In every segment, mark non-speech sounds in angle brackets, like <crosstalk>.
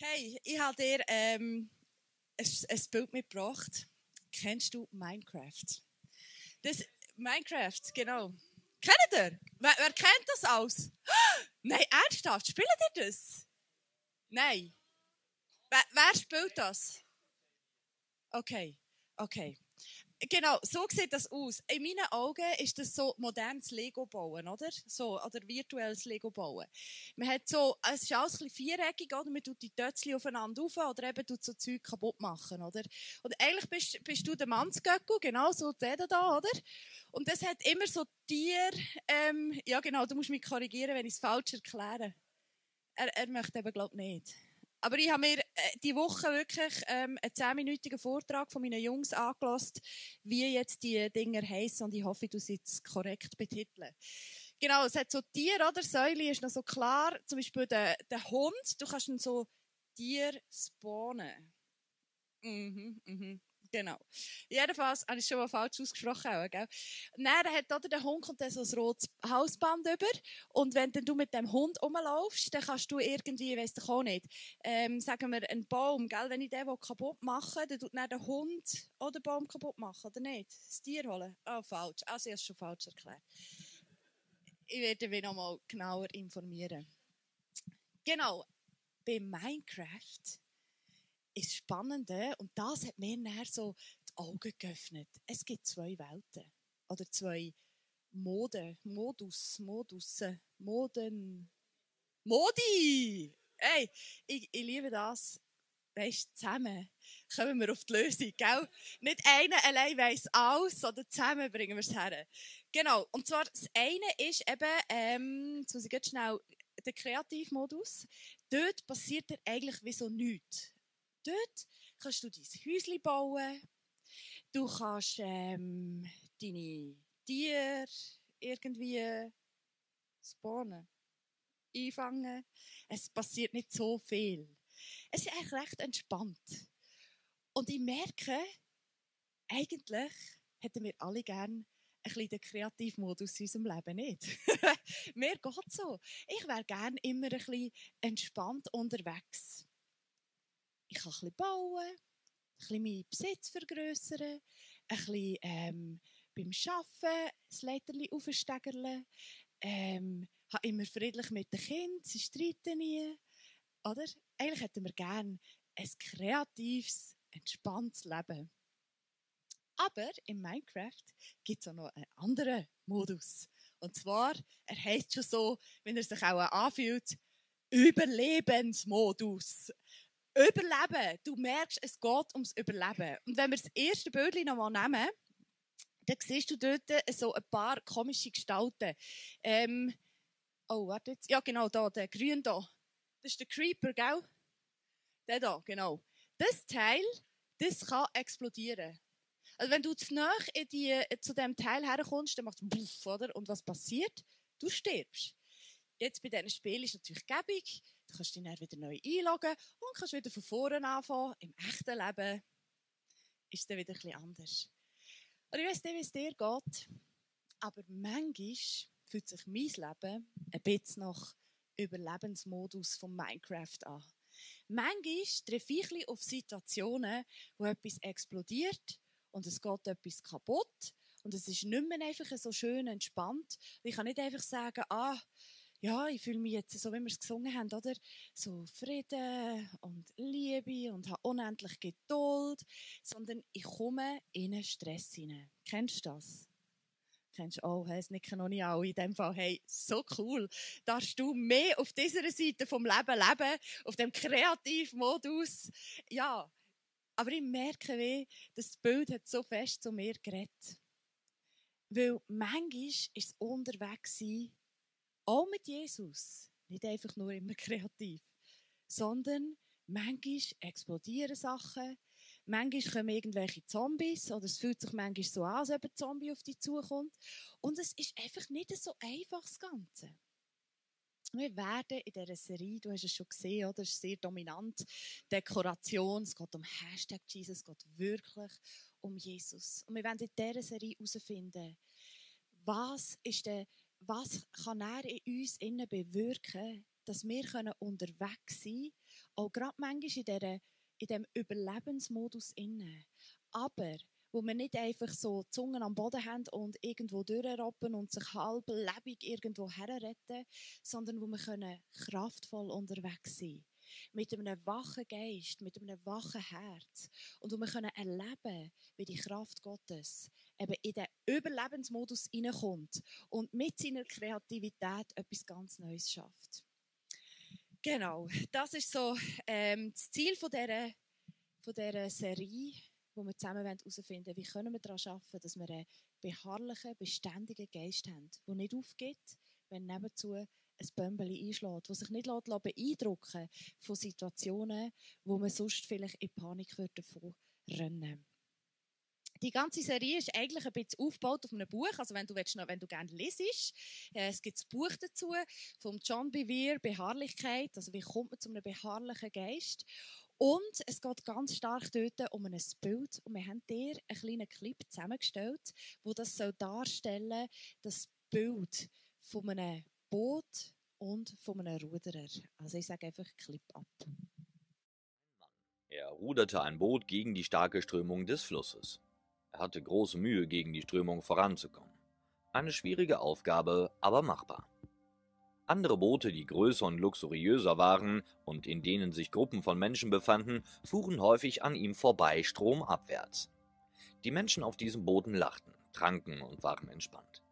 Hey, ich habe dir ähm, ein, Bild mitgebracht. Kennst du Minecraft? Das, Minecraft, genau. Kennt ihr? Wer, wer kennt das alles? <gasps> Nein, ernsthaft, spielt ihr das? Nein. Wer, wer spielt das? Okay, okay. Genau, so sieht das aus. In meinen Augen ist das so modernes Lego-Bauen, oder? So, oder virtuelles Lego-Bauen. Man hat so, es ist alles ein bisschen viereckig, oder? Man tut die Tötzchen aufeinander auf, oder eben tut so Zeug kaputt machen, oder? Und eigentlich bist, bist du der Mannsgöckel, genau, so der da, oder? Und das hat immer so Tier, ähm, ja genau, du musst mich korrigieren, wenn ich es falsch erkläre. Er, er möchte eben, glaube ich, nicht. Aber ich habe mir äh, die Woche wirklich ähm, einen zehnminütigen Vortrag von meinen Jungs angelost, wie jetzt die Dinger heißen und ich hoffe, du sie jetzt korrekt betiteln. Genau, es hat so Tiere, oder? Säule ist noch so klar. Zum Beispiel der, der Hund, du kannst ihn so Tier spawnen. Mhm, mhm. Genau. Jedenfalls habe ich schon mal falsch ausgesprochen. Auch, gell? Dann hat der Hund kommt dann so ein rotes Hausband über. Und wenn dann du mit dem Hund rumlaufst, dann kannst du irgendwie, weiss ich auch nicht, ähm, sagen wir, einen Baum, gell? wenn ich den kaputt machen will, dann tut dann der Hund oder den Baum kaputt machen, oder nicht? Das Tier holen. Oh, falsch. Also, ich habe es schon falsch erklärt. Ich werde mich noch mal genauer informieren. Genau. Bei Minecraft ist Spannende, und das hat mir näher so die Augen geöffnet. Es gibt zwei Welten. Oder zwei Mode, Modus, Modusse, Moden, Modi! Hey, ich, ich liebe das. Weißt, zusammen kommen wir auf die Lösung, gell? Nicht einer allein weiss alles, sondern zusammen bringen wir es her. Genau. Und zwar, das eine ist eben, ähm, jetzt muss ich ganz schnell, der Kreativmodus. Dort passiert er eigentlich wie so nichts dort kannst du dein Häuschen bauen. Du kannst ähm, deine Tiere irgendwie spawnen, einfangen. Es passiert nicht so viel. Es ist eigentlich recht entspannt. Und ich merke, eigentlich hätten wir alle gerne ein bisschen den Kreativmodus in unserem Leben nicht. <laughs> Mir geht so. Ich wäre gerne immer ein bisschen entspannt unterwegs ich kann ein bauen, ein bisschen meinen Besitz vergrößern, ein bisschen ähm, beim Arbeiten das Leiterli aufsteigerle, ähm, habe immer friedlich mit den Kindern, sie streiten nie. Oder? Eigentlich hätten wir gerne ein kreatives, entspanntes Leben. Aber in Minecraft gibt es auch noch einen anderen Modus. Und zwar, er heißt schon so, wenn er sich auch anfühlt, Überlebensmodus. Überleben. Du merkst, es geht ums Überleben. Und wenn wir das erste Bild nochmal nehmen, dann siehst du dort so ein paar komische Gestalten. Ähm, oh, warte jetzt. Ja, genau, da, der grün da. Das ist der Creeper, gell? Der da, genau. Das Teil, das kann explodieren. Also wenn du zu nah die, zu dem Teil herkommst, dann macht es oder? Und was passiert? Du stirbst. Jetzt bei diesen Spielen ist natürlich gäbig. Du kannst dich dann wieder neu einloggen und kannst wieder von vorne anfangen. Im echten Leben ist es dann wieder etwas anders. Und ich weiss nicht, wie es dir geht, aber manchmal fühlt sich mein Leben ein bisschen nach Überlebensmodus von Minecraft an. Manchmal treffe ich auf Situationen, wo etwas explodiert und es geht etwas kaputt und es ist nicht mehr einfach so schön entspannt. Ich kann nicht einfach sagen, ah, ja, ich fühle mich jetzt, so wie wir es gesungen haben, oder? So Frieden und Liebe und habe unendlich Geduld, sondern ich komme in einen Stress hinein. Kennst du das? Kennst du, oh, hey, es nicken noch nicht alle. In dem Fall, hey, so cool. Darfst du mehr auf dieser Seite vom Leben leben, auf dem Kreativmodus. Ja, aber ich merke, wie das Bild hat so fest zu mir geredet. Weil manchmal ist es unterwegs sein, auch mit Jesus, nicht einfach nur immer <laughs> kreativ, sondern manchmal explodieren Sachen, manchmal kommen irgendwelche Zombies oder es fühlt sich manchmal so an, als ob ein Zombie auf dich zukommt. Und es ist einfach nicht so einfach, das Ganze. Wir werden in dieser Serie, du hast es schon gesehen, oder? es ist sehr dominant, Dekoration, es geht um Hashtag Jesus, es geht wirklich um Jesus. Und wir werden in dieser Serie herausfinden, was ist der was kann er in uns innen bewirken, dass wir unterwegs sein können? Auch gerade manchmal in, dieser, in diesem Überlebensmodus inne. Aber wo wir nicht einfach so die Zungen am Boden haben und irgendwo durchrappen und sich halb lebendig irgendwo herretten, sondern wo wir können kraftvoll unterwegs sein mit einem wachen Geist, mit einem wachen Herz. Und wo wir können erleben, wie die Kraft Gottes eben in den Überlebensmodus hineinkommt und mit seiner Kreativität etwas ganz Neues schafft. Genau, das ist so ähm, das Ziel von dieser, von dieser Serie wo wir zusammen herausfinden wollen, wie können wir daran arbeiten, dass wir einen beharrlichen, beständigen Geist haben, der nicht aufgeht, wenn nebenzu ein Bömbeli einschlägt, der sich nicht beeindrucken von Situationen, wo man sonst vielleicht in Panik würde davon rennen die ganze Serie ist eigentlich ein bisschen aufgebaut auf einem Buch. Also wenn du, willst, wenn du gerne lesest, äh, es gibt ein Buch dazu von John Bevere, Beharrlichkeit. Also wie kommt man zu einem beharrlichen Geist? Und es geht ganz stark dort um ein Bild. Und wir haben dir einen kleinen Clip zusammengestellt, wo das soll darstellen das Bild von einem Boot und von einem Ruderer. Also ich sage einfach Clip ab. Er ruderte ein Boot gegen die starke Strömung des Flusses. Er hatte große Mühe, gegen die Strömung voranzukommen. Eine schwierige Aufgabe, aber machbar. Andere Boote, die größer und luxuriöser waren und in denen sich Gruppen von Menschen befanden, fuhren häufig an ihm vorbei stromabwärts. Die Menschen auf diesen Booten lachten, tranken und waren entspannt.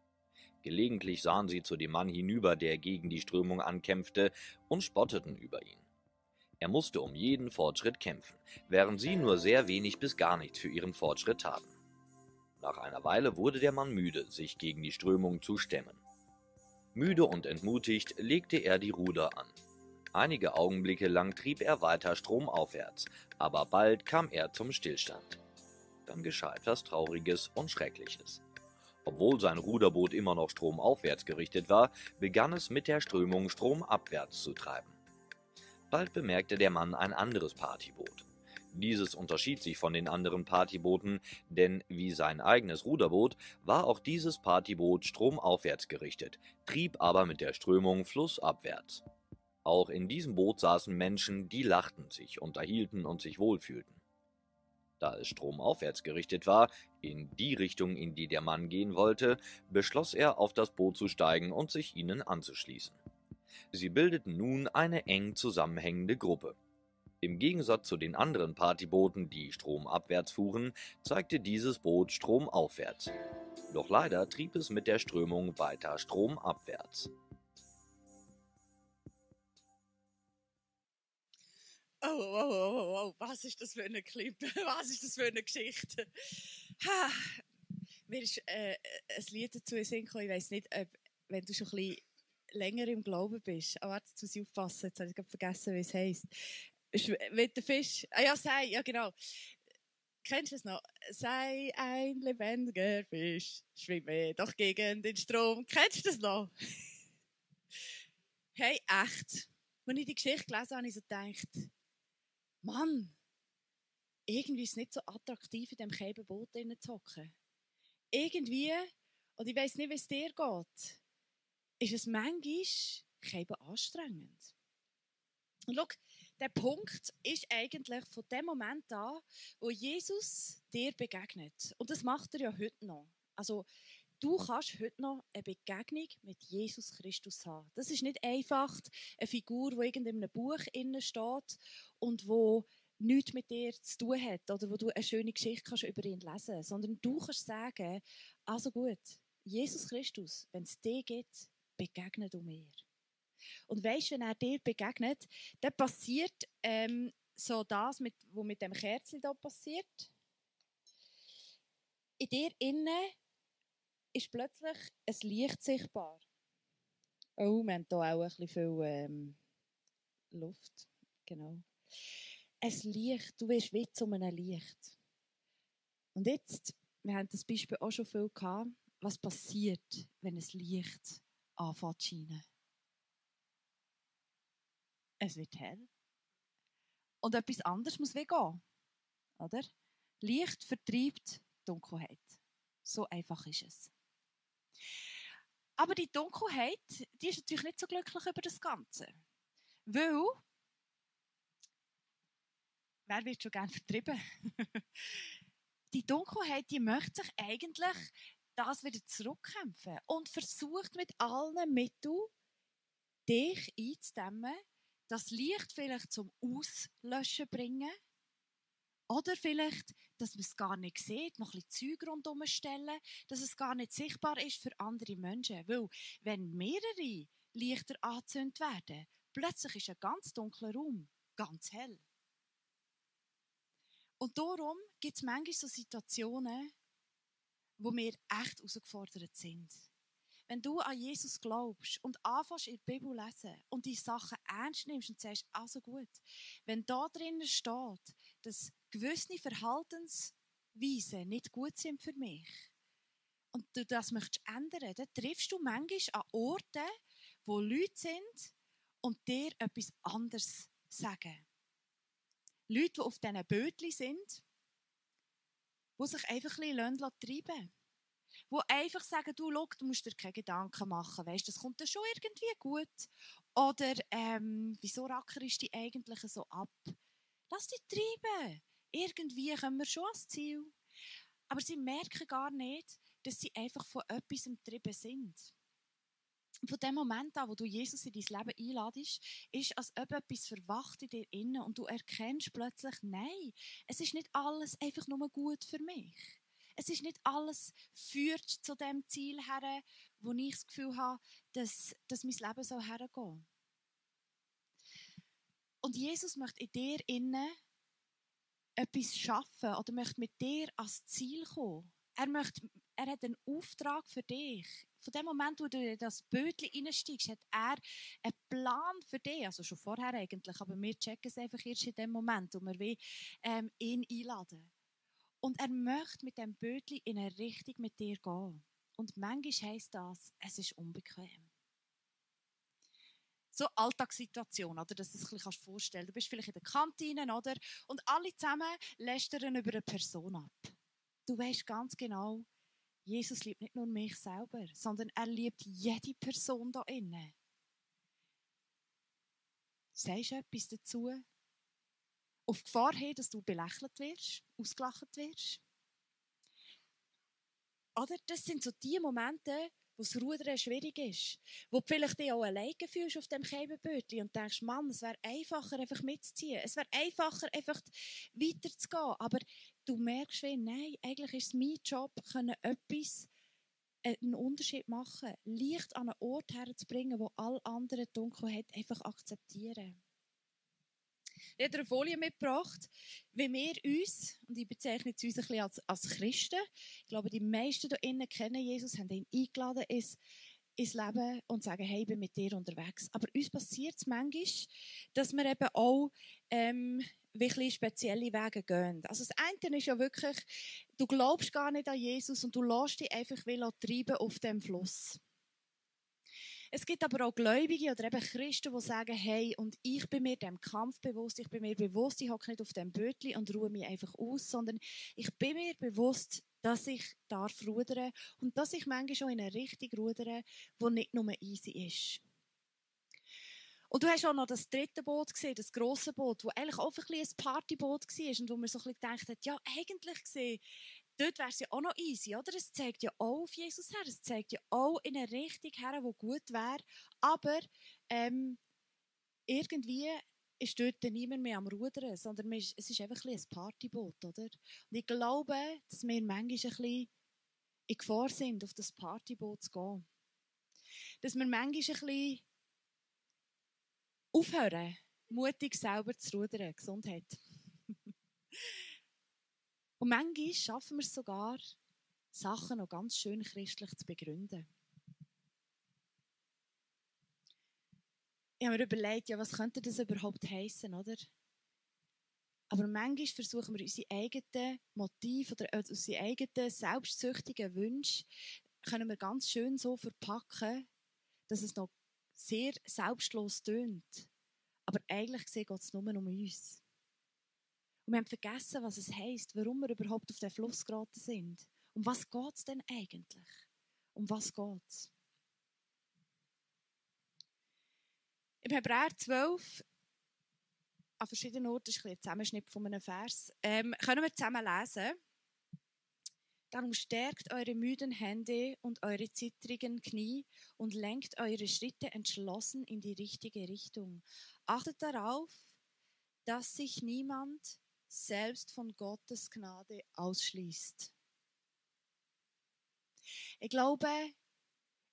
Gelegentlich sahen sie zu dem Mann hinüber, der gegen die Strömung ankämpfte, und spotteten über ihn. Er musste um jeden Fortschritt kämpfen, während sie nur sehr wenig bis gar nichts für ihren Fortschritt taten. Nach einer Weile wurde der Mann müde, sich gegen die Strömung zu stemmen. Müde und entmutigt legte er die Ruder an. Einige Augenblicke lang trieb er weiter stromaufwärts, aber bald kam er zum Stillstand. Dann geschah etwas Trauriges und Schreckliches. Obwohl sein Ruderboot immer noch stromaufwärts gerichtet war, begann es mit der Strömung stromabwärts zu treiben. Bald bemerkte der Mann ein anderes Partyboot. Dieses unterschied sich von den anderen Partybooten, denn wie sein eigenes Ruderboot war auch dieses Partyboot stromaufwärts gerichtet, trieb aber mit der Strömung flussabwärts. Auch in diesem Boot saßen Menschen, die lachten sich, unterhielten und sich wohlfühlten. Da es stromaufwärts gerichtet war, in die Richtung, in die der Mann gehen wollte, beschloss er, auf das Boot zu steigen und sich ihnen anzuschließen. Sie bildeten nun eine eng zusammenhängende Gruppe. Im Gegensatz zu den anderen Partybooten, die stromabwärts fuhren, zeigte dieses Boot stromaufwärts. Doch leider trieb es mit der Strömung weiter stromabwärts. Oh, oh, oh, oh, oh, was ist das für eine Clip? <laughs> Was ist das für eine Geschichte? Ha. Mir ist äh, ein Lied dazu in Ich weiß nicht, ob, wenn du schon ein bisschen länger im Glauben bist. Aber jetzt muss ich aufpassen. Jetzt habe ich vergessen, wie es heisst mit der Fisch. Ah ja, sei, ja genau. Kennst du es noch? Sei ein lebendiger Fisch, schwimme doch gegen den Strom. Kennst du das noch? <laughs> hey, echt. Als ich die Geschichte gelesen habe, habe ich so gedacht, Mann, irgendwie ist es nicht so attraktiv, in diesem Käbenboot zu hocken. Irgendwie, und ich weiß nicht, wie es dir geht, ist es manchmal anstrengend. Und schau, der Punkt ist eigentlich von dem Moment an, wo Jesus dir begegnet. Und das macht er ja heute noch. Also, du kannst heute noch eine Begegnung mit Jesus Christus haben. Das ist nicht einfach eine Figur, die in einem Buch steht und wo nichts mit dir zu tun hat oder wo du eine schöne Geschichte kannst über ihn lesen kannst, sondern du kannst sagen, also gut, Jesus Christus, wenn es dir gibt, begegne du mir. Und weißt, wenn er dir begegnet, dann passiert ähm, so das, mit, was mit dem Kerzchen da passiert. In dir innen ist plötzlich ein Licht sichtbar. Oh, wir haben hier auch ein viel ähm, Luft. Genau. Ein Licht, du wirst wie zu einem Licht. Und jetzt, wir haben das Beispiel auch schon viel gehabt, was passiert, wenn ein Licht anfängt zu scheinen es wird hell. Und etwas anderes muss weggehen. Oder? Licht vertreibt Dunkelheit. So einfach ist es. Aber die Dunkelheit, die ist natürlich nicht so glücklich über das Ganze. Weil wer wird schon gerne vertrieben? <laughs> die Dunkelheit, die möchte sich eigentlich das wieder zurückkämpfen und versucht mit allen Mitteln, dich einzudämmen, das Licht vielleicht zum Auslöschen bringen oder vielleicht, dass man es gar nicht sieht, noch ein bisschen Zeug rundherum stellen, dass es gar nicht sichtbar ist für andere Menschen. Weil, wenn mehrere Lichter angezündet werden, plötzlich ist ein ganz dunkler Raum ganz hell. Und darum gibt es manchmal so Situationen, wo wir echt herausgefordert sind. Wenn du an Jesus glaubst und anfängst in der Bibel lesen und die Sachen ernst nimmst und sagst, also gut, wenn da drinnen steht, dass gewisse Verhaltensweisen nicht gut sind für mich und du das möchtest ändern, dann triffst du manchmal an Orten, wo Leute sind und dir etwas anderes sagen. Leute, die auf diesen Bötchen sind, die sich einfach ein bisschen treiben lassen. Die einfach sagen, du, schau, du musst dir keine Gedanken machen, weißt, das kommt dann schon irgendwie gut. Oder, ähm, wieso rackerst du eigentlich so ab? Lass dich treiben. Irgendwie kommen wir schon ans Ziel. Aber sie merken gar nicht, dass sie einfach von etwas im Treiben sind von dem Moment an, wo du Jesus in dein Leben einladest, ist, als ob etwas verwacht in dir innen und du erkennst plötzlich, nein, es ist nicht alles einfach nur gut für mich. Es ist nicht alles führt zu dem Ziel her, wo ich das Gefühl habe, dass, dass mein Leben so hergeht. Und Jesus möchte in dir innen etwas schaffen oder möchte mit dir ans Ziel kommen. Er, möchte, er hat einen Auftrag für dich von dem Moment, wo du in das Bötchen reinsteigst, hat er einen Plan für dich. Also schon vorher eigentlich, aber wir checken es einfach erst in dem Moment, wo wir ähm, ihn einladen. Und er möchte mit dem Bötchen in eine Richtung mit dir gehen. Und manchmal heisst das, es ist unbequem. So Alltagssituation, oder? Dass du es dir vorstellen kannst. Du bist vielleicht in der Kantine, oder? Und alle zusammen lästern über eine Person ab. Du weißt ganz genau, Jesus liebt nicht nur mich selber, sondern er liebt jede Person da innen. Sagst du etwas dazu? Auf Gefahr hin, dass du belächelt wirst, ausgelacht wirst? Oder das sind so die Momente, wo das Rudern schwierig ist. Wo du vielleicht dich auch alleine fühlst auf dem Käbenbötchen und denkst, Mann, es wäre einfacher, einfach mitzuziehen. Es wäre einfacher, einfach weiterzugehen. Aber du merkst, wie, nein, eigentlich ist es mein Job, können etwas, äh, einen Unterschied machen, Licht an einen Ort herzubringen, wo alle anderen Dunkelheit einfach akzeptieren. Ich habe eine Folie mitgebracht, wie wir uns, und ich bezeichne uns ein bisschen als, als Christen, ich glaube, die meisten hier innen kennen Jesus, haben ihn eingeladen ins, ins Leben und sagen, hey, ich bin mit dir unterwegs. Aber uns passiert es manchmal, dass wir eben auch ähm, wirklich spezielle Wege gehen. Also das eine ist ja wirklich, du glaubst gar nicht an Jesus und du lässt dich einfach treiben auf dem Fluss. Es gibt aber auch Gläubige oder eben Christen, die sagen, hey, und ich bin mir dem Kampf bewusst, ich bin mir bewusst, ich hocke nicht auf dem Bötli und ruhe mich einfach aus, sondern ich bin mir bewusst, dass ich darf rudern und dass ich manchmal schon in eine Richtung rudere, die nicht nur easy ist. Und du hast auch noch das dritte Boot gesehen, das grosse Boot, das eigentlich auch ein, ein Partyboot war und wo man so ein bisschen gedacht hat, ja, eigentlich gesehen, dort wäre es ja auch noch easy, oder? Es zeigt ja auch auf Jesus her, es zeigt ja auch in eine Richtung her, die gut wäre, aber ähm, irgendwie ist dort niemand mehr am Rudern, sondern es ist einfach ein, ein Partyboot, oder? Und ich glaube, dass wir manchmal ein bisschen in Gefahr sind, auf das Partyboot zu gehen. Dass wir manchmal ein bisschen aufhören, mutig selber zu rudern. Gesundheit. <laughs> Und manchmal schaffen wir es sogar, Sachen noch ganz schön christlich zu begründen. Ich habe mir überlegt, ja, was könnte das überhaupt heißen, oder? Aber manchmal versuchen wir unsere eigenen Motive oder äh, unsere eigenen selbstsüchtigen Wünsche können wir ganz schön so verpacken, dass es noch sehr selbstlos tönt. Aber eigentlich geht es nur um uns. Und wir haben vergessen, was es heisst, warum wir überhaupt auf den Fluss geraten sind. Um was geht es denn eigentlich? Um was geht es? Im Hebräer 12 an verschiedenen Orten, ist ein Zusammenschnitt von einem Vers. Ähm, können wir zusammen lesen? Darum stärkt eure müden Hände und eure zittrigen Knie und lenkt eure Schritte entschlossen in die richtige Richtung. Achtet darauf, dass sich niemand selbst von Gottes Gnade ausschließt. Ich glaube,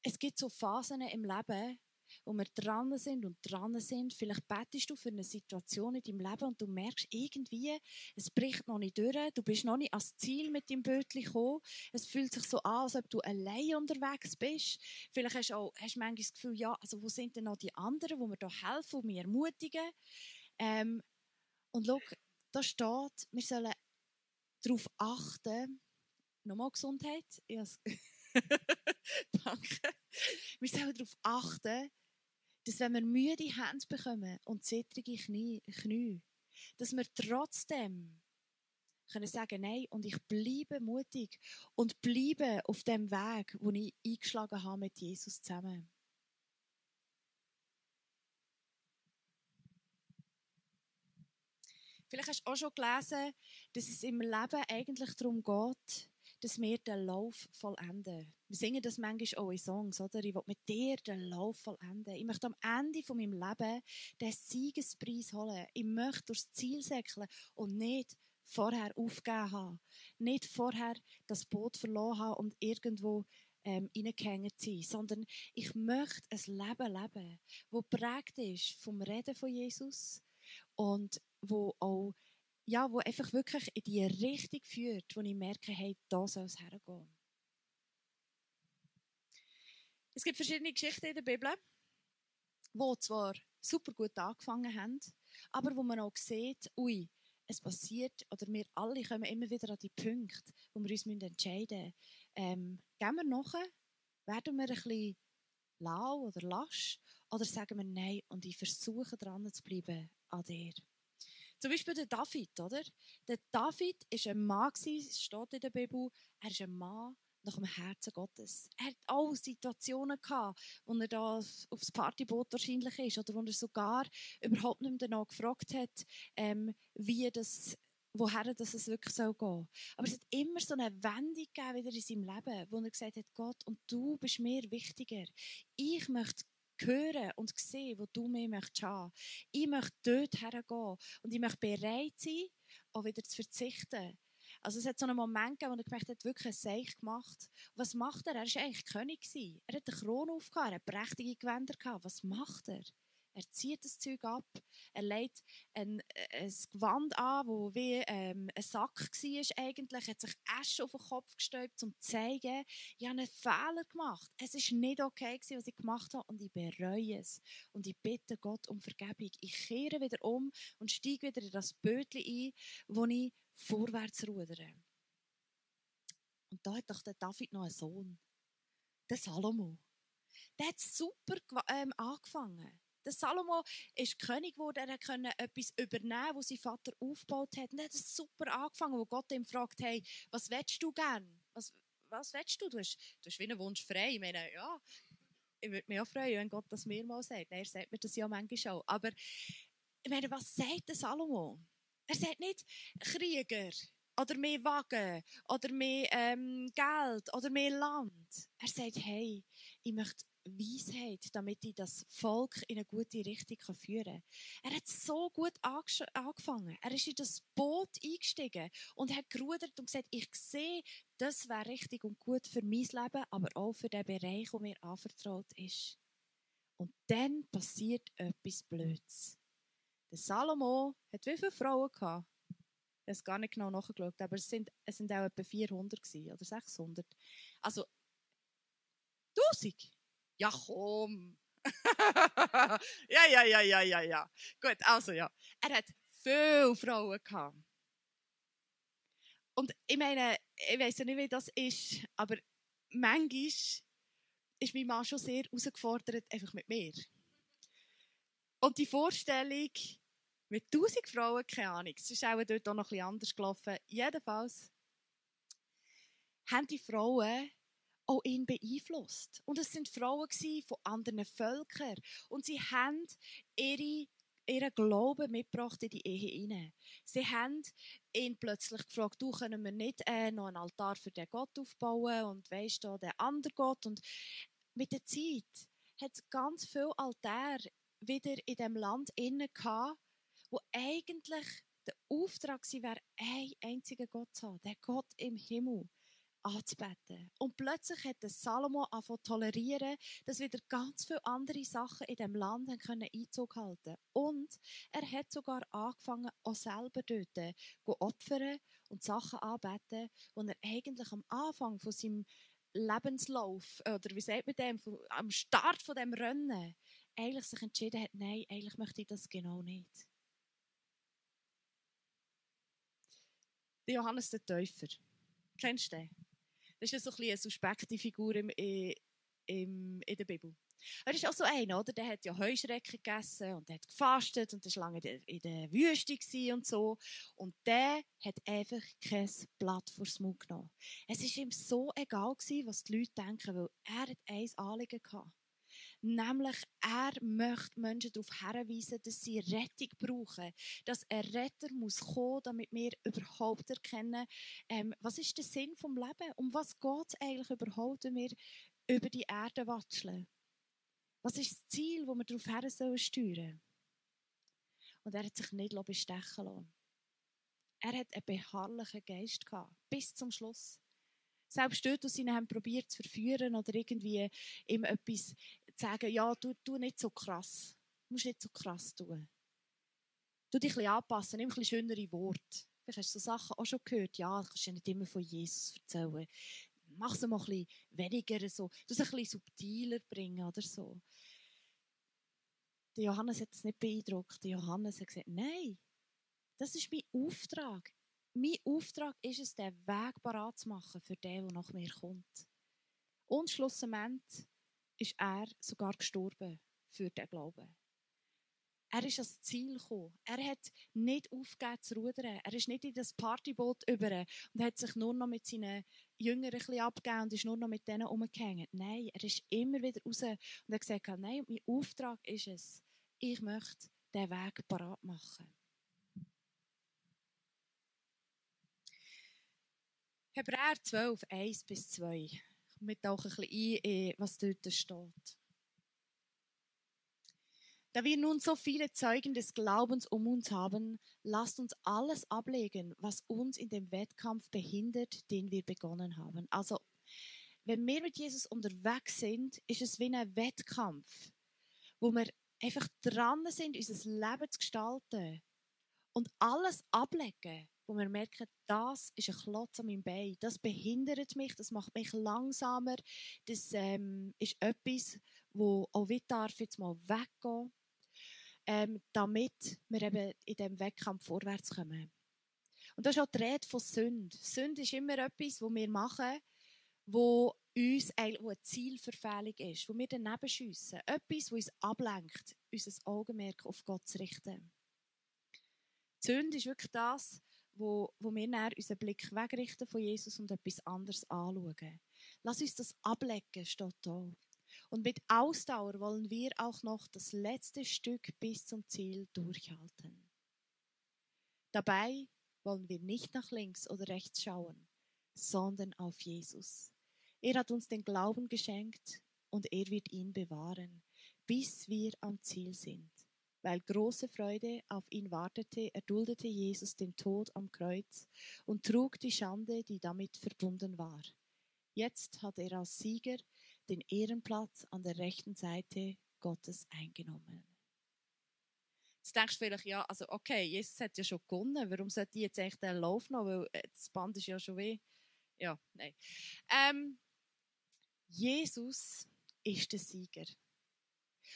es gibt so Phasen im Leben, wo wir dran sind und dran sind. Vielleicht bettest du für eine Situation in deinem Leben und du merkst irgendwie, es bricht noch nicht durch, du bist noch nicht ans Ziel mit deinem Bötchen gekommen. Es fühlt sich so an, als ob du allein unterwegs bist. Vielleicht hast du auch hast manchmal das Gefühl, ja, also wo sind denn noch die anderen, die mir da helfen und mich ermutigen. Ähm, und schau, da steht, wir sollen darauf achten, nochmal Gesundheit, <laughs> Danke. Wir sollen darauf achten, dass wenn wir müde Hände bekommen und zittrige Knie, Knie dass wir trotzdem können sagen, nein, und ich bleibe mutig und bleibe auf dem Weg, wo ich eingeschlagen habe mit Jesus zusammen. Vielleicht hast du auch schon gelesen, dass es im Leben eigentlich darum geht, dass wir den Lauf vollenden. Wir singen das manchmal auch in Songs, oder? Ich will mit dir den Lauf vollenden. Ich möchte am Ende von meinem Leben den Siegespreis holen. Ich möchte durchs Ziel säckeln und nicht vorher aufgeben haben. Nicht vorher das Boot verloren haben und irgendwo ähm, reingehängt sein, sondern ich möchte ein Leben leben, das prägt ist vom Reden von Jesus und wo auch ja, wo einfach wirklich in die Richtung führt, wo ich merke, hey, da soll es hergehen. Es gibt verschiedene Geschichten in der Bibel, die zwar super gut angefangen haben, aber wo man auch sieht, ui, es passiert, oder wir alle kommen immer wieder an die Punkte, wo wir uns entscheiden müssen. Ähm, gehen wir nachher? Werden wir ein bisschen lau oder lasch? Oder sagen wir nein und ich versuche dran zu bleiben an dir? Zum Beispiel der David, oder? Der David ist ein Mann, es steht in der Bibel, er ist ein Mann nach dem Herzen Gottes. Er hat auch Situationen gehabt, wo er da aufs Partyboot wahrscheinlich ist oder wo er sogar überhaupt nicht mehr danach gefragt hat, ähm, wie das woher das es wirklich soll gehen. Aber es hat immer so eine Wendung gegeben wieder in seinem Leben, wo er gesagt hat, Gott, und du bist mir wichtiger. Ich möchte hören und sehen, wo du mich möchtest haben. Ich möchte dort hergehen und ich möchte bereit sein, auch wieder zu verzichten. Also es hat so einen Moment gegeben, wo er gemerkt hat, wirklich ein Seich gemacht. Was macht er? Er war eigentlich König. Er hat eine Krone aufgehauen, er hat prächtige Gewänder gehabt. Was macht er? Er zieht das Zeug ab. Er legt ein, äh, ein Gewand an, wo wie ähm, ein Sack war eigentlich. Er hat sich Asche auf den Kopf gestäubt, um zu zeigen, ich habe einen Fehler gemacht. Es war nicht okay, gewesen, was ich gemacht habe und ich bereue es. Und ich bitte Gott um Vergebung. Ich kehre wieder um und steige wieder in das Bötchen ein, wo ich vorwärts rudere. Und da hat doch der David noch einen Sohn, der Salomo. Der hat super ähm, angefangen. Der Salomo ist König geworden, er konnte etwas übernehmen, was sein Vater aufgebaut hat. Und er hat es super angefangen, wo Gott ihm fragt, hey, was willst du gern? Was, was willst du? Du hast, du hast wie einen Wunsch frei. Ich meine, ja, ich würde mich auch freuen, wenn Gott das mir mal sagt. Er sagt mir das ja manchmal auch. Aber ich meine, was sagt der Salomo? Er sagt nicht Krieger oder mehr Wagen oder mehr ähm, Geld oder mehr Land. Er sagt, hey, ich möchte Weisheit, damit ich das Volk in eine gute Richtung führen kann. Er hat so gut angefangen. Er ist in das Boot eingestiegen und hat gerudert und gesagt, ich sehe, das wäre richtig und gut für mein Leben, aber auch für den Bereich, der mir anvertraut ist. Und dann passiert etwas Blödes. Der Salomo hat wie viele Frauen gehabt? Ich habe es gar nicht genau nachgeschaut, aber es sind, es sind auch etwa 400 gewesen, oder 600. Also 1000. Ja, komm. <laughs> ja, ja, ja, ja, ja, ja. Gut, also ja. Er hat viele Frauen gehabt. Und ich meine, ich weiß ja nicht, wie das ist, aber manchmal ist mein Mann schon sehr herausgefordert, einfach mit mir. Und die Vorstellung mit tausend Frauen, keine Ahnung, es ist auch dort auch noch ein bisschen anders gelaufen. Jedenfalls haben die Frauen auch ihn beeinflusst. Und es sind Frauen von anderen Völkern. Und sie haben ihre ihren Glauben mitgebracht in die Ehe hinein. Sie haben ihn plötzlich gefragt, du, können wir nicht äh, noch einen Altar für den Gott aufbauen und weisst du, den anderen Gott. Und mit der Zeit hat es ganz viel Altäre wieder in dem Land innen wo eigentlich der Auftrag war, einen einzigen Gott zu haben, der Gott im Himmel anzubeten. Und plötzlich hat Salomo angefangen tolerieren, dass wieder ganz viele andere Sachen in dem Land können Einzug halten Und er hat sogar angefangen, auch selber dort zu opfern und Sachen anbeten, die er eigentlich am Anfang von seinem Lebenslauf, oder wie sagt man dem, am Start von dem Rennen, eigentlich sich entschieden hat, nein, eigentlich möchte ich das genau nicht. Johannes der Täufer. Kennst du den? Das ist so ein eine suspekte Figur im, im, in der Bibel. Er ist auch so einer, oder? Der hat ja Heuschrecken gegessen und hat gefastet und war lange in der Wüste und so. Und der hat einfach kein Blatt vors Mund genommen. Es war ihm so egal was die Leute denken, weil er hat ein Anliegen hatte. Nämlich, er möchte Menschen darauf hinweisen, dass sie Rettung brauchen. Dass ein Retter muss kommen, damit wir überhaupt erkennen, ähm, was ist der Sinn vom Leben? Um was geht es eigentlich überhaupt, wenn wir über die Erde watscheln? Was ist das Ziel, wo wir darauf her sollen steuern? Und er hat sich nicht bestechen lassen. Er hat einen beharrlichen Geist gehabt, bis zum Schluss. Selbst dort, wo sie ihn haben probiert zu verführen oder irgendwie ihm etwas sagen, ja, du, du nicht so krass. Du musst nicht so krass tun. Du dich ein anpassen, nimm ein schönere Worte. Vielleicht hast du so Sachen auch schon gehört. Ja, du kannst ja nicht immer von Jesus erzählen. Mach es mal ein weniger so. Du es ein bisschen subtiler bringen oder so. Der Johannes hat es nicht beeindruckt. Der Johannes hat gesagt, nein, das ist mein Auftrag. Mein Auftrag ist es, den Weg parat zu machen für den, der nach mir kommt. Und schlussendlich ist er sogar gestorben für den Glauben. Er ist ans Ziel gekommen. Er hat nicht aufgegeben zu rudern. Er ist nicht in das Partyboot über und hat sich nur noch mit seinen Jüngern ein bisschen abgegeben und ist nur noch mit denen umgehängt. Nein, er ist immer wieder raus und hat gesagt, nein, mein Auftrag ist es, ich möchte den Weg parat machen. Hebräer 12, 1 bis 2. Wir tauchen ein bisschen ein, was dort steht. Da wir nun so viele Zeugen des Glaubens um uns haben, lasst uns alles ablegen, was uns in dem Wettkampf behindert, den wir begonnen haben. Also, wenn wir mit Jesus unterwegs sind, ist es wie ein Wettkampf, wo wir einfach dran sind, unser Leben zu gestalten und alles ablegen, wo wir merken, das ist ein Klotz an meinem Bein, das behindert mich, das macht mich langsamer, das ähm, ist etwas, wo auch wieder darf jetzt mal weggehen, ähm, damit wir eben in diesem Wettkampf vorwärts kommen. Und das ist auch die Rede von Sünde. Sünde ist immer etwas, wo wir machen, wo uns wo eine Zielverfehlung ist, wo wir daneben schiessen. Etwas, wo uns ablenkt, unser Augenmerk auf Gott zu richten. Die Sünde ist wirklich das, wo, wo wir dann unseren Blick wegrichten von Jesus und etwas anderes anschauen. Lass uns das ablecken, steht da. Und mit Ausdauer wollen wir auch noch das letzte Stück bis zum Ziel durchhalten. Dabei wollen wir nicht nach links oder rechts schauen, sondern auf Jesus. Er hat uns den Glauben geschenkt und er wird ihn bewahren, bis wir am Ziel sind. Weil große Freude auf ihn wartete, erduldete Jesus den Tod am Kreuz und trug die Schande, die damit verbunden war. Jetzt hat er als Sieger den Ehrenplatz an der rechten Seite Gottes eingenommen. Jetzt denkst du vielleicht, ja, also okay, Jesus hat ja schon gewonnen, warum sollte ich jetzt eigentlich den Lauf noch, weil äh, das Band ist ja schon weh. Ja, nein. Ähm, Jesus ist der Sieger.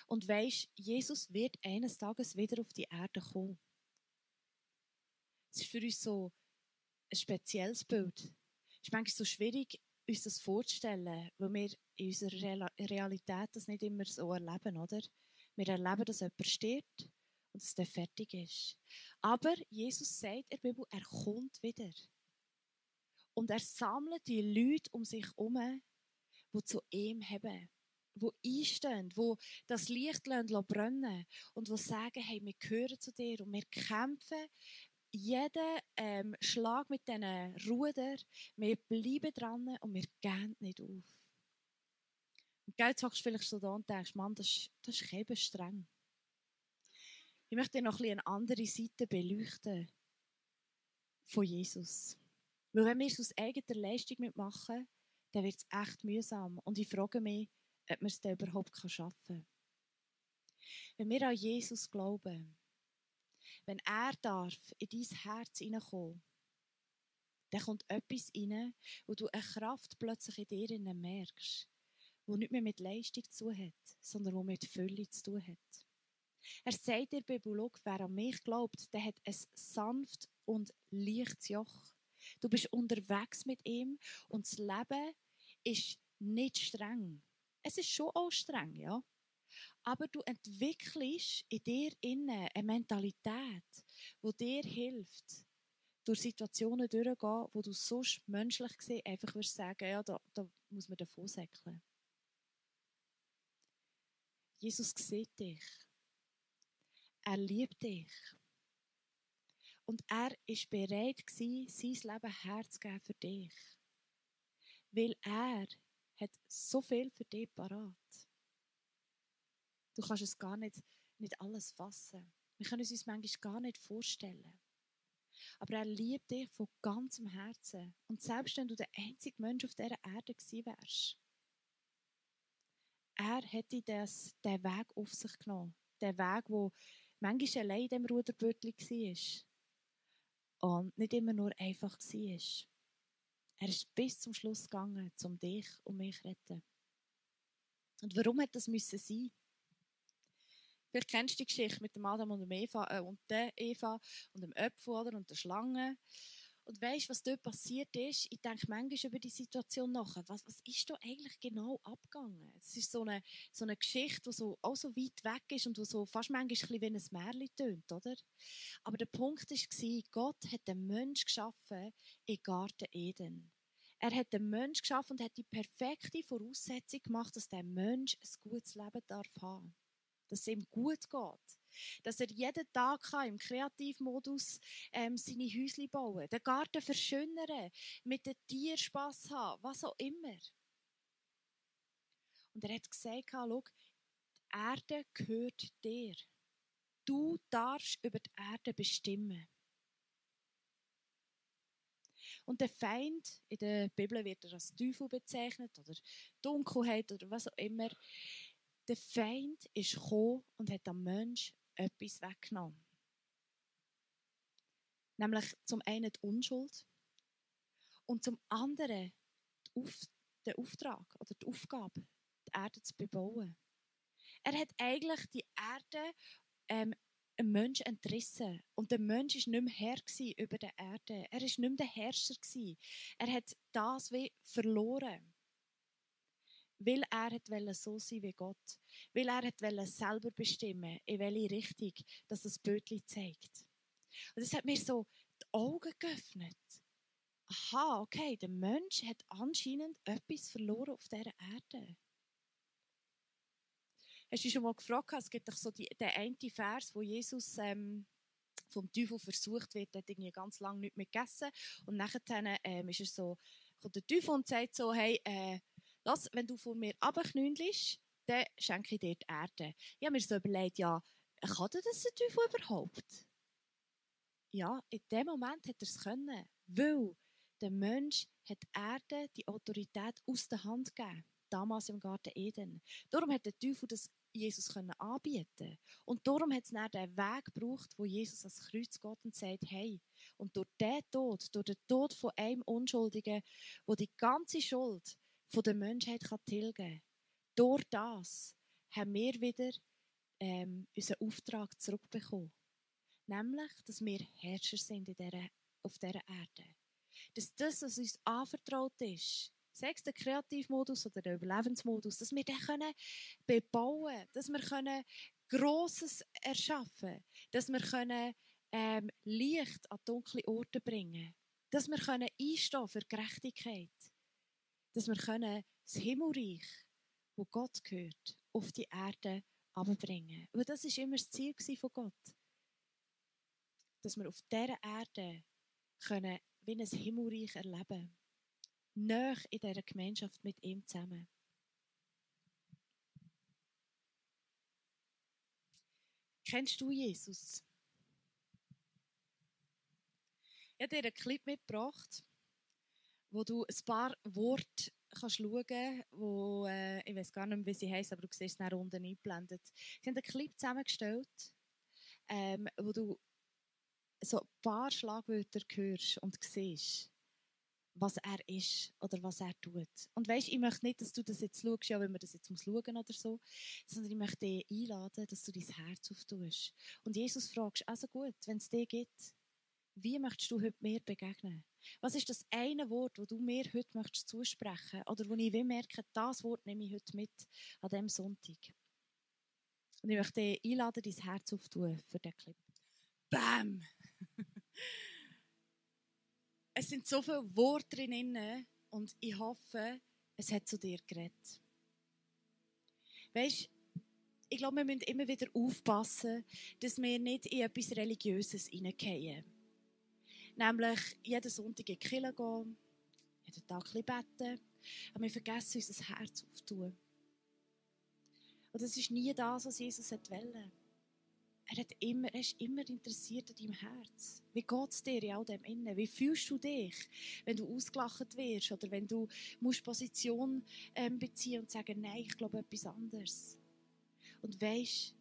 Und weisst, Jesus wird eines Tages wieder auf die Erde kommen. Es ist für uns so ein spezielles Bild. Es ist manchmal so schwierig, uns das vorzustellen, weil wir in unserer Realität das nicht immer so erleben, oder? Wir erleben, dass jemand stirbt und dass der fertig ist. Aber Jesus sagt in der Bibel, er kommt wieder. Und er sammelt die Leute um sich herum, die zu ihm haben wo einstehen, wo das Licht brennen und wo sagen, hey, wir gehören zu dir und wir kämpfen jeden ähm, Schlag mit diesen Ruder, wir bleiben dran und wir gehen nicht auf. Und jetzt hockst du vielleicht so da und denkst, Mann, das das ist eben streng. Ich möchte dir noch ein eine andere Seite beleuchten von Jesus. Weil wenn wir es aus eigener Leistung mitmachen, dann wird es echt mühsam. Und ich frage mich, ob man es dann überhaupt schaffen kann. Wenn wir an Jesus glauben, wenn er darf in dein Herz hineinkommen, dann kommt etwas rein, wo du eine Kraft plötzlich in dir merkst, wo nicht mehr mit Leistung zu tun hat, sondern wo mit Fülle zu tun hat. Er sagt der Bibelog, wer an mich glaubt, der hat ein sanft und leichtes Joch. Du bist unterwegs mit ihm und das Leben ist nicht streng. Es ist schon auch ja. Aber du entwickelst in dir innen eine Mentalität, die dir hilft, durch Situationen durchzugehen, wo du sonst menschlich gesehen einfach würdest sagen, ja, da, da muss man davon säckeln. Jesus sieht dich. Er liebt dich. Und er ist bereit sein Leben herzugeben für dich. Weil er hat so viel für dich parat. Du kannst es gar nicht, nicht alles fassen. Wir können es uns manchmal gar nicht vorstellen. Aber er liebt dich von ganzem Herzen. Und selbst wenn du der einzige Mensch auf dieser Erde gewesen wärst, er hätte das, den Weg auf sich genommen. Den Weg, wo manchmal allein in dem Ruderbötchen war. Und nicht immer nur einfach war. Er ist bis zum Schluss gegangen, um dich und mich zu retten. Und warum hat das müssen sein? Vielleicht kennst du die Geschichte mit dem Adam und, dem Eva, äh, und der Eva und dem Öpfel oder, und der Schlange. Und weißt, was dort passiert ist? Ich denke manchmal über die Situation nach. Was, was ist da eigentlich genau abgegangen? Es ist so eine, so eine Geschichte, die so, auch so weit weg ist und wo so fast manchmal ein wie ein Märchen tönt, oder? Aber der Punkt war, Gott hat den Mensch geschaffen im Garten Eden. Er hat den Mensch geschaffen und hat die perfekte Voraussetzung gemacht, dass der Mensch ein gutes Leben darf haben. Dass es ihm gut geht dass er jeden Tag kann, im Kreativmodus ähm, seine Häuschen bauen den Garten verschönern, mit den Tieren Spass haben, was auch immer. Und er hat gesagt, schau, die Erde gehört dir. Du darfst über die Erde bestimmen. Und der Feind, in der Bibel wird er als Teufel bezeichnet oder Dunkelheit oder was auch immer. Der Feind ist gekommen und hat am Mensch etwas weggenommen. Nämlich zum einen die Unschuld und zum anderen den Auftrag oder die Aufgabe, die Erde zu bebauen. Er hat eigentlich die Erde ähm, einem Mensch entrissen. Und der Mensch war nicht mehr Herr über die Erde. Er war nicht mehr der Herrscher. Er hat das wie verloren. Weil er wollte so sein wie Gott. Weil er wollte selber bestimmen, in welche Richtung dass das Bötli zeigt. Und das hat mir so die Augen geöffnet. Aha, okay, der Mensch hat anscheinend etwas verloren auf dieser Erde. Hast du dich schon mal gefragt, es gibt doch so die, den einen Vers, wo Jesus ähm, vom Teufel versucht wird, der hat irgendwie ganz lange nicht mehr gegessen und nachher ähm, ist er so, kommt der Teufel und sagt so, hey, äh, lass, wenn du von mir abknündelst, dann schenke ich dir die Erde. Ich habe mir so überlegt, ja, kann das der überhaupt? Ja, in dem Moment hat er es können, weil der Mensch hat Erde die Autorität aus der Hand gegeben, damals im Garten Eden. Darum hat der Teufel das Jesus können anbieten Und darum hat es dann den Weg gebraucht, wo Jesus ans Kreuz geht und sagt, hey, und durch den Tod, durch den Tod von einem Unschuldigen, wo die ganze Schuld von der Menschheit kann tilgen durch das haben wir wieder ähm, unseren Auftrag zurückbekommen. Nämlich, dass wir Herrscher sind in dieser, auf dieser Erde. Dass das, was uns anvertraut ist, sei es der Kreativmodus oder der Überlebensmodus, dass wir den können bebauen können, dass wir können Grosses erschaffen dass wir können ähm, Licht an dunkle Orte bringen dass wir können einstehen für Gerechtigkeit dass wir können das Himmelreich wo Gott gehört, auf die Erde abzubringen. Weil das ist immer das Ziel von Gott. Dass wir auf dieser Erde können, wie ein Himmelreich erleben. Näher in dieser Gemeinschaft mit ihm zusammen. Kennst du Jesus? Ich habe dir einen Clip mitgebracht, wo du ein paar Worte kannst schauen wo, äh, ich weiß gar nicht mehr, wie sie heißt, aber du siehst es nach unten eingeblendet. Sie haben einen Clip zusammengestellt, ähm, wo du so ein paar Schlagwörter hörst und siehst, was er ist oder was er tut. Und weißt, ich möchte nicht, dass du das jetzt schaust, ja, wenn man das jetzt muss schauen oder so, sondern ich möchte dich einladen, dass du dein Herz auftust. Und Jesus fragst, also gut, wenn es dir gibt, wie möchtest du heute mir begegnen? Was ist das eine Wort, das du mir heute möchtest zusprechen oder wo ich will merke, das Wort nehme ich heute mit an diesem Sonntag? Und ich möchte dich einladen, dein Herz aufzutun für diesen Clip. Bam! <laughs> es sind so viele Worte drin und ich hoffe, es hat zu dir geredet. Weißt ich glaube, wir müssen immer wieder aufpassen, dass wir nicht in etwas Religiöses hineingehen. Nämlich jeden Sonntag in die Kirche gehen, jeden Tag ein beten, aber wir vergessen unser Herz aufzutun. Und das ist nie das, was Jesus wollte. Er, hat immer, er ist immer interessiert an deinem Herz. Wie geht es dir in all dem Innen? Wie fühlst du dich, wenn du ausgelacht wirst oder wenn du musst Position ähm, beziehen und sagen, nein, ich glaube etwas anderes. Und weisst,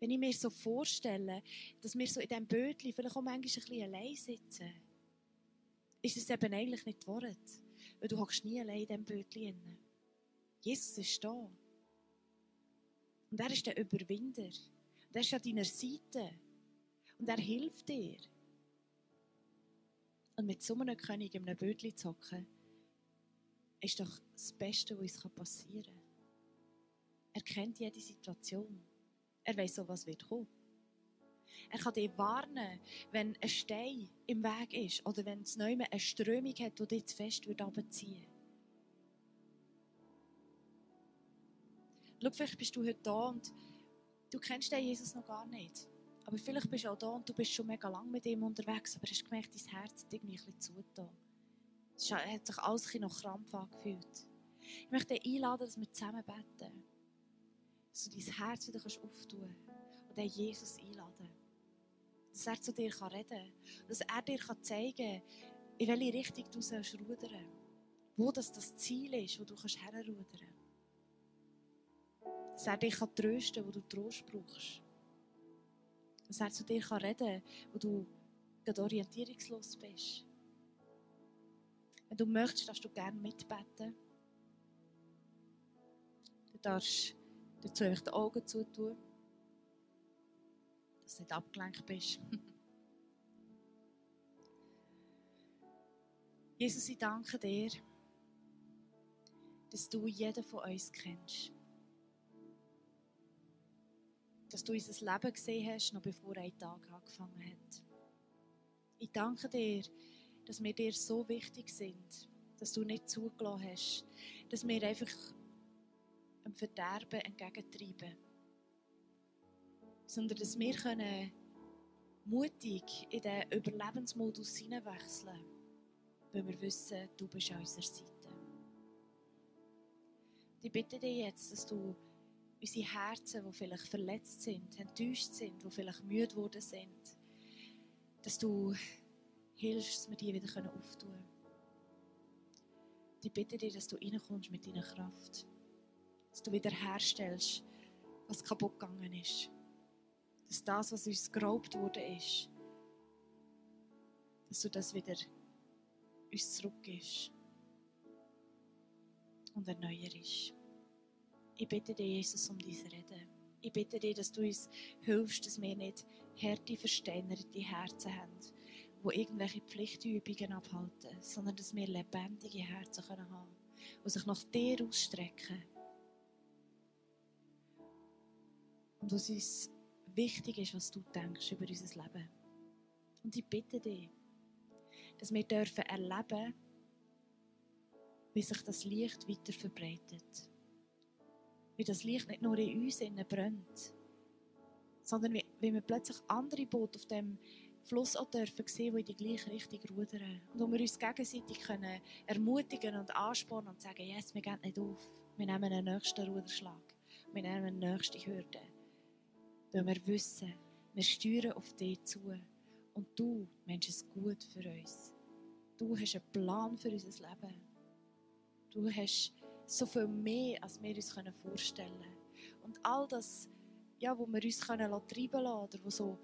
wenn ich mir so vorstelle, dass wir so in diesem Bötchen vielleicht auch manchmal ein bisschen allein sitzen, ist es eben eigentlich nicht Wahrheit. Weil du hockst nie allein in diesem Bötchen. Jesus ist da. Und er ist der Überwinder. Und er ist an deiner Seite. Und er hilft dir. Und mit so einem König in einem Bötchen zu hocken, ist doch das Beste, was uns passieren kann. Er kennt jede Situation. Er weiß auch, was wird kommen. Er kann dich warnen, wenn ein Stein im Weg ist oder wenn es neu eine Strömung hat, die dich zu fest runterziehen Schau, vielleicht bist du heute da und du kennst den Jesus noch gar nicht. Aber vielleicht bist du auch da und du bist schon mega lang mit ihm unterwegs, aber hast gemerkt, dein Herz hat irgendwie ein bisschen zugetan. Es hat sich alles noch Krampf angefühlt. Ich möchte dich einladen, dass wir zusammen beten dass du dein Herz wieder auftun kannst und den Jesus einladen Dass er zu dir reden kann. Dass er dir zeigen kann, in welche Richtung du sollst rudern Wo das, das Ziel ist, wo du kannst herrudern Dass er dich trösten kann, wo du Trost brauchst. Dass er zu dir reden kann, wo du gerade orientierungslos bist. Wenn du möchtest, darfst du gerne mitbeten. Du darfst Dazu einfach die Augen zutun, dass du nicht abgelenkt bist. <laughs> Jesus, ich danke dir, dass du jeden von uns kennst. Dass du unser Leben gesehen hast, noch bevor ein Tag angefangen hat. Ich danke dir, dass wir dir so wichtig sind, dass du nicht zugelassen hast, dass wir einfach dem Verderben entgegentreiben. Sondern dass wir können mutig in den Überlebensmodus hineinwechseln können, weil wir wissen, du bist an unserer Seite. Ich bitte dich jetzt, dass du unsere Herzen, die vielleicht verletzt sind, enttäuscht sind, die vielleicht müde geworden sind, dass du hilfst, dass wir die wieder auftun können. Ich bitte dich, dass du reinkommst mit deiner Kraft dass du wiederherstellst, was kaputt gegangen ist. Dass das, was uns geraubt wurde, ist, dass du das wieder uns zurückgibst und erneuerst. Ich bitte dich, Jesus, um diese Reden. Ich bitte dich, dass du uns hilfst, dass wir nicht harte, versteinerte Herzen haben, die irgendwelche Pflichtübungen abhalten, sondern dass wir lebendige Herzen haben können die sich nach dir ausstrecken und was uns wichtig ist, was du denkst über unser Leben. Und ich bitte dich, dass wir dürfen erleben, wie sich das Licht weiter verbreitet. wie das Licht nicht nur in uns innen brennt, sondern wie, wie wir plötzlich andere Boote auf dem Fluss auch dürfen sehen, die in die gleiche Richtung rudern. Und wo wir uns gegenseitig können ermutigen und anspornen und sagen, yes, wir gehen nicht auf. Wir nehmen einen nächsten Ruderschlag. Wir nehmen eine nächste Hürde. Weil wir wissen, wir steuern auf dich zu. Und du meinst es gut für uns. Du hast einen Plan für unser Leben. Du hast so viel mehr, als wir uns vorstellen können. Und all das, ja, wo wir uns können treiben lassen oder wo so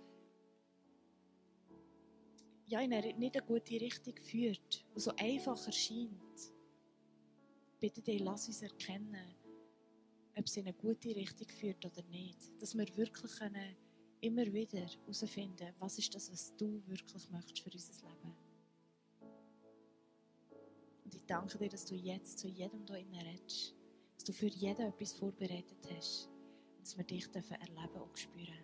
ja, in eine nicht eine gute Richtung führt, wo so einfach erscheint. Bitte dich, lass uns erkennen, ob es in eine gute Richtung führt oder nicht. Dass wir wirklich können immer wieder herausfinden, was ist das, was du wirklich möchtest für unser Leben. Und ich danke dir, dass du jetzt zu jedem hier innen redest, dass du für jeden etwas vorbereitet hast und dass wir dich erleben und spüren